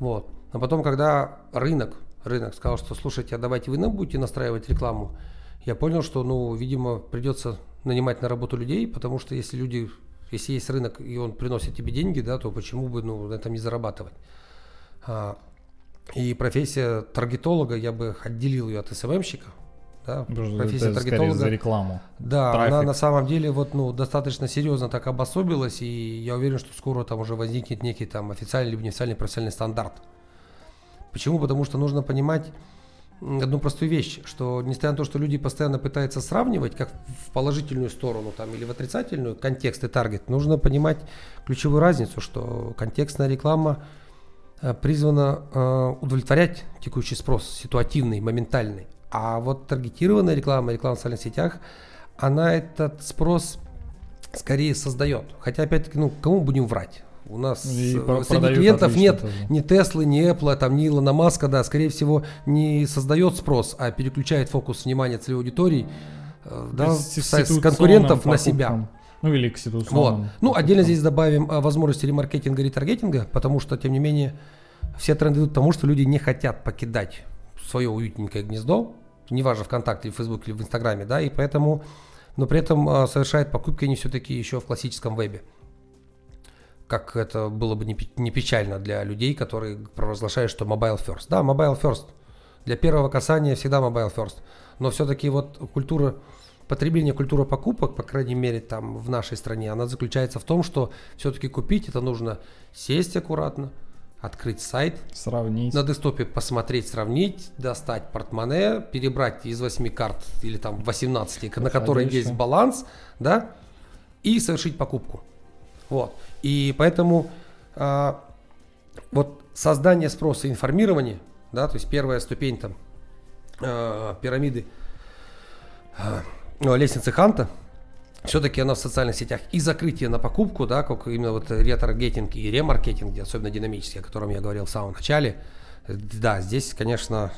Вот. Но потом, когда рынок, рынок сказал, что слушайте, а давайте вы нам будете настраивать рекламу, я понял, что, ну, видимо, придется нанимать на работу людей, потому что если люди, если есть рынок и он приносит тебе деньги, да, то почему бы ну, на этом не зарабатывать? А, и профессия таргетолога, я бы отделил ее от СММщика. Да, профессия это таргетолога. за рекламу. Да, Трафик. она на самом деле вот, ну, достаточно серьезно так обособилась, и я уверен, что скоро там уже возникнет некий там официальный либо неофициальный профессиональный стандарт. Почему? Потому что нужно понимать одну простую вещь, что несмотря на то, что люди постоянно пытаются сравнивать, как в положительную сторону там, или в отрицательную контекст и таргет, нужно понимать ключевую разницу, что контекстная реклама призвана э, удовлетворять текущий спрос, ситуативный, моментальный. А вот таргетированная реклама, реклама в социальных сетях, она этот спрос скорее создает. Хотя, опять-таки, ну, кому будем врать? У нас и э, среди клиентов нет тоже. ни Теслы, ни Apple, там, ни Илона Маска, да, скорее всего, не создает спрос, а переключает фокус внимания целевой аудитории э, да, с, с конкурентов на себя. Ну или к Вот. Ну, отдельно здесь добавим э, возможности ремаркетинга и ретаргетинга, потому что, тем не менее, все тренды идут к тому, что люди не хотят покидать свое уютненькое гнездо, неважно ВКонтакте, в Фейсбуке или в Инстаграме, да, и поэтому, но при этом совершает покупки они все-таки еще в классическом вебе как это было бы не печально для людей, которые провозглашают, что mobile first. Да, mobile first. Для первого касания всегда mobile first. Но все-таки вот культура потребления, культура покупок, по крайней мере там в нашей стране, она заключается в том, что все-таки купить это нужно сесть аккуратно, открыть сайт, сравнить. на десктопе посмотреть, сравнить, достать портмоне, перебрать из 8 карт или там 18, на которой есть баланс, да, и совершить покупку. Вот. И поэтому а, вот создание спроса и информирование, да, то есть первая ступень там а, пирамиды а, лестницы Ханта, все-таки она в социальных сетях и закрытие на покупку, да, как именно вот ретаргетинг и ремаркетинг, особенно динамический, о котором я говорил в самом начале, да, здесь, конечно,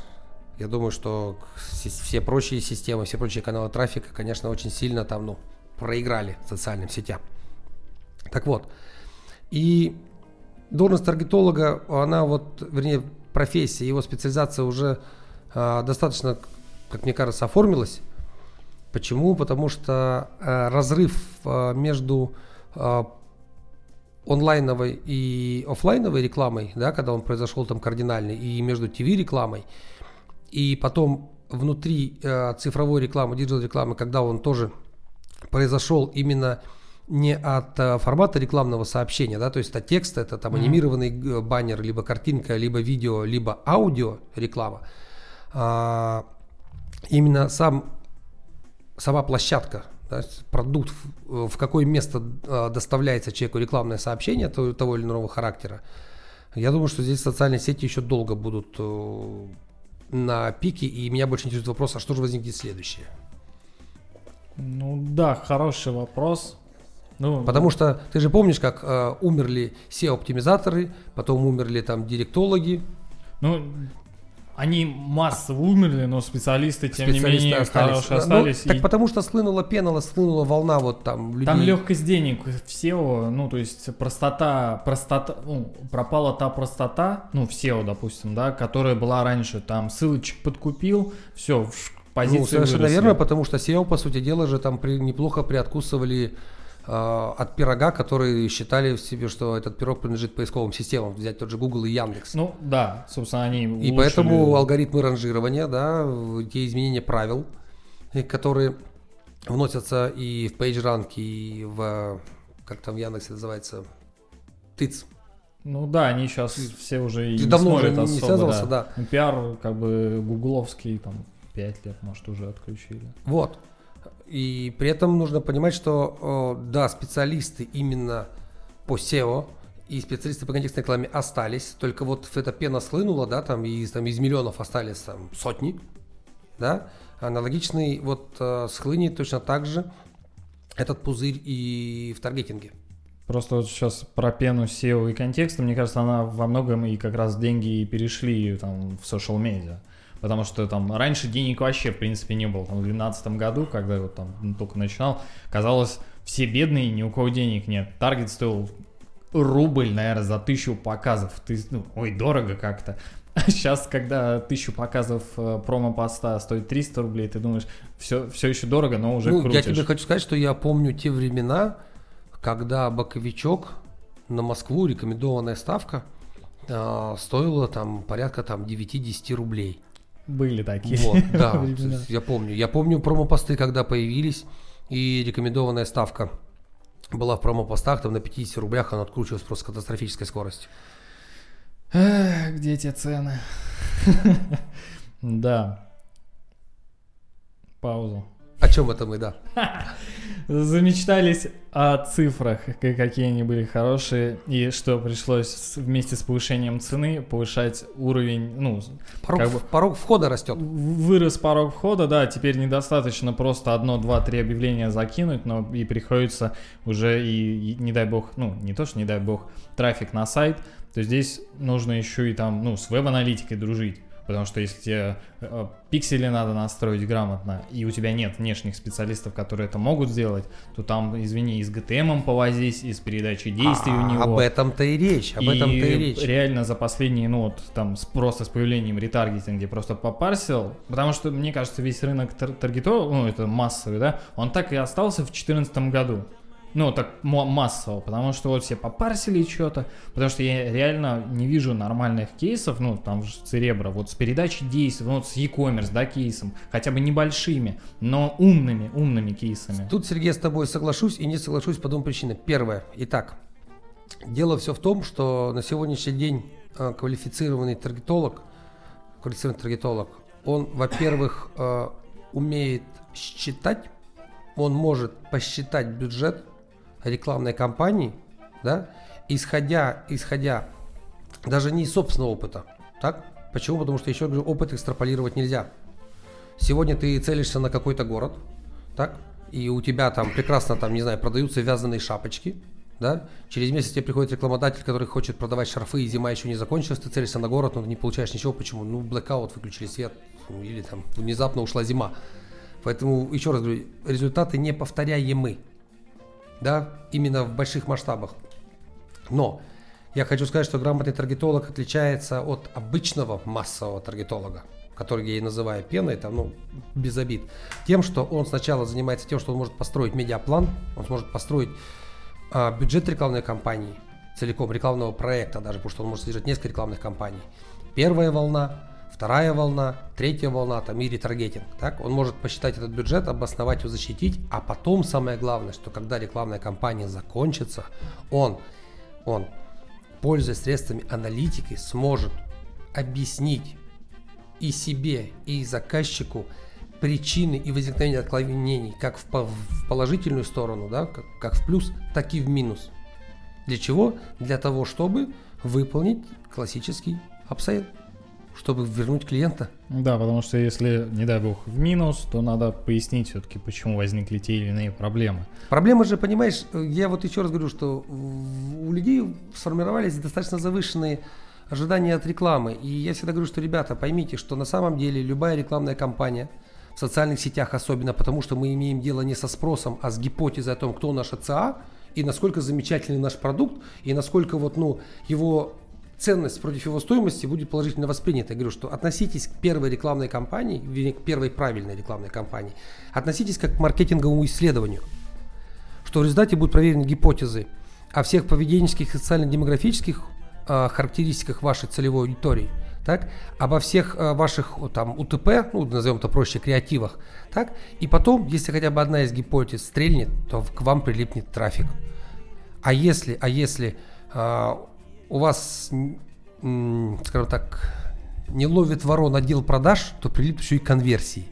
я думаю, что все прочие системы, все прочие каналы трафика, конечно, очень сильно там, ну, проиграли социальным сетям. Так вот, и должность таргетолога, она вот, вернее, профессия, его специализация уже а, достаточно, как мне кажется, оформилась. Почему? Потому что а, разрыв а, между а, онлайновой и офлайновой рекламой, да, когда он произошел там кардинальный, и между ТВ рекламой, и потом внутри э, цифровой рекламы, digital рекламы, когда он тоже произошел именно не от э, формата рекламного сообщения, да, то есть это текст, это там анимированный mm-hmm. баннер, либо картинка, либо видео, либо аудио реклама. А, именно сам, сама площадка, да, продукт, в, какое место а, доставляется человеку рекламное сообщение того, или иного характера. Я думаю, что здесь социальные сети еще долго будут э, на пике, и меня больше интересует вопрос, а что же возникнет следующее? Ну да, хороший вопрос. Ну, Потому что ты же помнишь, как э, умерли SEO-оптимизаторы, потом умерли там директологи. Ну, они массово умерли, но специалисты, тем специалисты не менее, остались. хорошие ну, остались. Ну, и... Так потому что слынула пена, слынула волна вот там людей. Там легкость денег в SEO, ну, то есть простота, простота, ну, пропала та простота, ну, в SEO, допустим, да, которая была раньше, там, ссылочек подкупил, все, позиции Ну, совершенно выросли. верно, потому что SEO, по сути дела, же там при, неплохо приоткусывали от пирога, которые считали в себе, что этот пирог принадлежит поисковым системам, взять тот же Google и Яндекс. Ну да, собственно, они И улучшили... поэтому алгоритмы ранжирования, да, те изменения правил, которые вносятся и в PageRank, и в, как там в Яндексе называется, ТИЦ. Ну да, они сейчас все уже и давно уже не особо, связывался, да. да. Пиар как бы гугловский там 5 лет, может, уже отключили. Вот. И при этом нужно понимать, что да, специалисты именно по SEO и специалисты по контекстной рекламе остались, только вот эта пена слынула, да, там из, там, из миллионов остались там сотни, да, аналогичный вот э, схлынет точно так же этот пузырь и в таргетинге. Просто вот сейчас про пену SEO и контекста, мне кажется, она во многом и как раз деньги перешли там в social media. Потому что там раньше денег вообще, в принципе, не было. Там, в 2012 году, когда я вот там только начинал, казалось, все бедные, ни у кого денег нет. Таргет стоил рубль, наверное, за тысячу показов. Ты, ну, ой, дорого как-то. А сейчас, когда тысячу показов э, промо-поста стоит 300 рублей, ты думаешь, все, все еще дорого, но уже ну, крутишь. Я тебе хочу сказать, что я помню те времена, когда боковичок на Москву, рекомендованная ставка, э, стоила там порядка там 9-10 рублей. Были такие. Вот, да, я помню. Я помню промо-посты, когда появились, и рекомендованная ставка была в промо-постах, там на 50 рублях она откручивалась просто с катастрофической скоростью. Где эти цены? Да. Паузу. О чем это мы, да? Замечтались о цифрах, какие они были хорошие, и что пришлось вместе с повышением цены повышать уровень, ну... Порог, как бы, порог входа растет. Вырос порог входа, да, теперь недостаточно просто одно, два, три объявления закинуть, но и приходится уже и, и не дай бог, ну, не то, что не дай бог, трафик на сайт, то здесь нужно еще и там, ну, с веб-аналитикой дружить. Потому что если тебе э, пиксели надо настроить грамотно, и у тебя нет внешних специалистов, которые это могут сделать, то там, извини, и с GTM повозись, и с передачей действий а, у него. Об этом-то и речь, об этом-то и речь. реально за последние, ну вот, там, с, просто с появлением ретаргетинга просто попарсил, потому что, мне кажется, весь рынок тар- таргетов, ну, это массовый, да, он так и остался в 2014 году. Ну, так массово, потому что вот все попарсили что-то, потому что я реально не вижу нормальных кейсов, ну, там же Церебро, вот с передачей действий, ну, вот с e-commerce, да, кейсом, хотя бы небольшими, но умными, умными кейсами. Тут, Сергей, с тобой соглашусь и не соглашусь по двум причинам. Первое, итак, дело все в том, что на сегодняшний день э, квалифицированный таргетолог, квалифицированный таргетолог, он, во-первых, э, умеет считать, он может посчитать бюджет, рекламной кампании, да, исходя, исходя даже не из собственного опыта, так? Почему? Потому что, еще опыт экстраполировать нельзя. Сегодня ты целишься на какой-то город, так? И у тебя там прекрасно, там, не знаю, продаются вязаные шапочки, да? Через месяц тебе приходит рекламодатель, который хочет продавать шарфы, и зима еще не закончилась, ты целишься на город, но не получаешь ничего. Почему? Ну, блэкаут, выключили свет, ну, или там внезапно ушла зима. Поэтому, еще раз говорю, результаты неповторяемы да, именно в больших масштабах. Но я хочу сказать, что грамотный таргетолог отличается от обычного массового таргетолога, который я и называю пеной, там, ну, без обид, тем, что он сначала занимается тем, что он может построить медиаплан, он сможет построить а, бюджет рекламной кампании, целиком рекламного проекта даже, потому что он может содержать несколько рекламных кампаний. Первая волна, вторая волна, третья волна, там и ретаргетинг. Так? Он может посчитать этот бюджет, обосновать его, защитить, а потом самое главное, что когда рекламная кампания закончится, он, он, пользуясь средствами аналитики, сможет объяснить и себе, и заказчику причины и возникновения отклонений как в, в положительную сторону, да, как, как в плюс, так и в минус. Для чего? Для того, чтобы выполнить классический upsale чтобы вернуть клиента. Да, потому что если, не дай бог, в минус, то надо пояснить все-таки, почему возникли те или иные проблемы. Проблема же, понимаешь, я вот еще раз говорю, что у людей сформировались достаточно завышенные ожидания от рекламы. И я всегда говорю, что, ребята, поймите, что на самом деле любая рекламная кампания, в социальных сетях особенно, потому что мы имеем дело не со спросом, а с гипотезой о том, кто наша ЦА, и насколько замечательный наш продукт, и насколько вот, ну, его ценность против его стоимости будет положительно воспринята. Я говорю, что относитесь к первой рекламной кампании, к первой правильной рекламной кампании, относитесь как к маркетинговому исследованию, что в результате будут проверены гипотезы о всех поведенческих и социально-демографических э, характеристиках вашей целевой аудитории, так, обо всех э, ваших там УТП, ну, назовем это проще, креативах, так, и потом, если хотя бы одна из гипотез стрельнет, то к вам прилипнет трафик. А если, а если э, у вас, скажем так, не ловит ворон отдел продаж, то прилип еще и конверсии.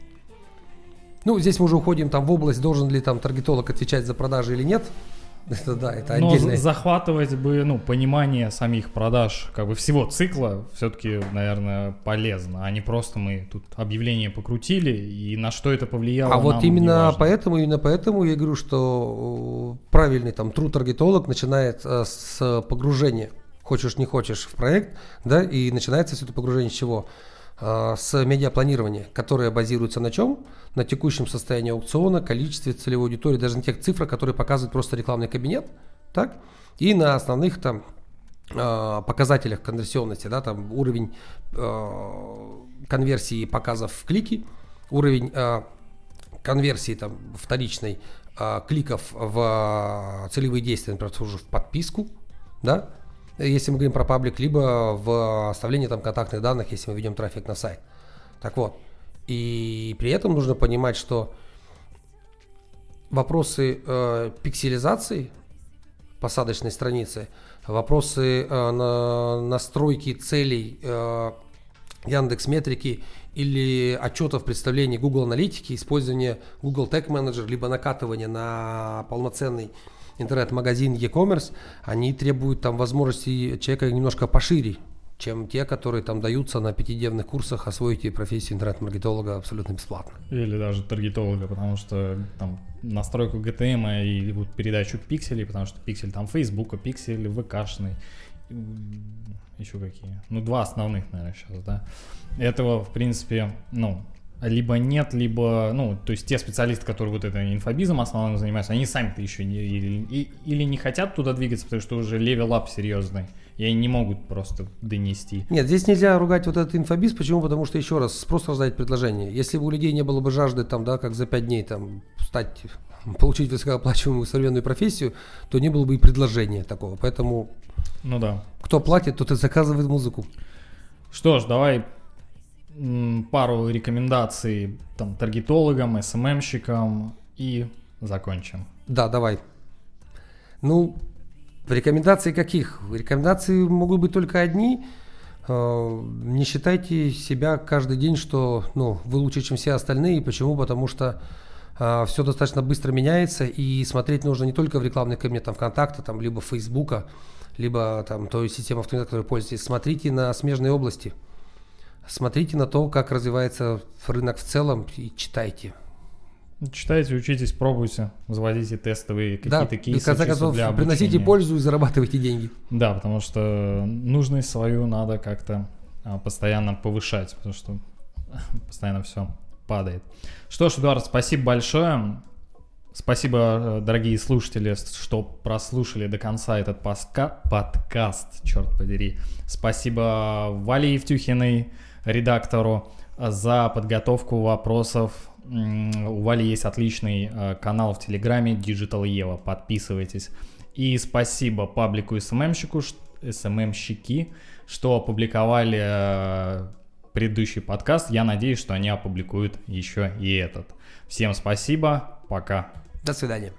Ну, здесь мы уже уходим там в область, должен ли там таргетолог отвечать за продажи или нет. Это да, это Но отдельное. захватывать бы, ну, понимание самих продаж, как бы всего цикла, все-таки, наверное, полезно, а не просто мы тут объявление покрутили и на что это повлияло. А вот именно поэтому, именно поэтому я говорю, что э, правильный там true таргетолог начинает э, с погружения хочешь не хочешь в проект, да, и начинается все это погружение с чего? А, с медиапланирования, которое базируется на чем? На текущем состоянии аукциона, количестве целевой аудитории, даже на тех цифрах, которые показывают просто рекламный кабинет, так? И на основных там а, показателях конверсионности, да, там уровень э, конверсии показов в клики, уровень конверсии там вторичной кликов в целевые действия, например, в подписку, да, если мы говорим про паблик, либо в оставлении там контактных данных, если мы ведем трафик на сайт. Так вот, и при этом нужно понимать, что вопросы э, пикселизации посадочной страницы, вопросы э, на, настройки целей э, Яндекс Метрики или отчетов представлений Google Аналитики, использование Google Tag Manager, либо накатывание на полноценный интернет-магазин e-commerce, они требуют там возможности человека немножко пошире, чем те, которые там даются на пятидневных курсах освоить профессию интернет-маркетолога абсолютно бесплатно. Или даже таргетолога, потому что там настройку GTM и вот передачу пикселей, потому что пиксель там Фейсбука, пиксель ВКшный, еще какие. Ну, два основных, наверное, сейчас, да. Этого, в принципе, ну, либо нет, либо, ну, то есть те специалисты, которые вот это инфобизом основным занимаются, они сами-то еще не, или, или не хотят туда двигаться, потому что уже level up серьезный, и они не могут просто донести. Нет, здесь нельзя ругать вот этот инфобиз, почему? Потому что, еще раз, спрос рождает предложение. Если бы у людей не было бы жажды, там, да, как за пять дней, там, стать, получить высокооплачиваемую современную профессию, то не было бы и предложения такого, поэтому... Ну да. Кто платит, тот и заказывает музыку. Что ж, давай пару рекомендаций там таргетологам, СММщикам и закончим. Да, давай. Ну, рекомендации каких? Рекомендации могут быть только одни. Э, не считайте себя каждый день, что ну, вы лучше, чем все остальные. Почему? Потому что э, все достаточно быстро меняется, и смотреть нужно не только в рекламный кабинет там, ВКонтакта, там, либо Фейсбука, либо там той системы автомобиля, которой пользуетесь. Смотрите на смежные области – Смотрите на то, как развивается рынок в целом и читайте. Читайте, учитесь, пробуйте, заводите тестовые какие-то да, кейсы. в конце концов, для приносите пользу и зарабатывайте деньги. Да, потому что нужность свою надо как-то а, постоянно повышать, потому что постоянно все падает. Что ж, Эдуард, спасибо большое. Спасибо, э, дорогие слушатели, что прослушали до конца этот паска... подкаст, черт подери. Спасибо Вале Евтюхиной, редактору за подготовку вопросов. У Вали есть отличный э, канал в Телеграме Digital Ева, подписывайтесь. И спасибо паблику СММщику, СММщики, что опубликовали э, предыдущий подкаст. Я надеюсь, что они опубликуют еще и этот. Всем спасибо, пока. До свидания.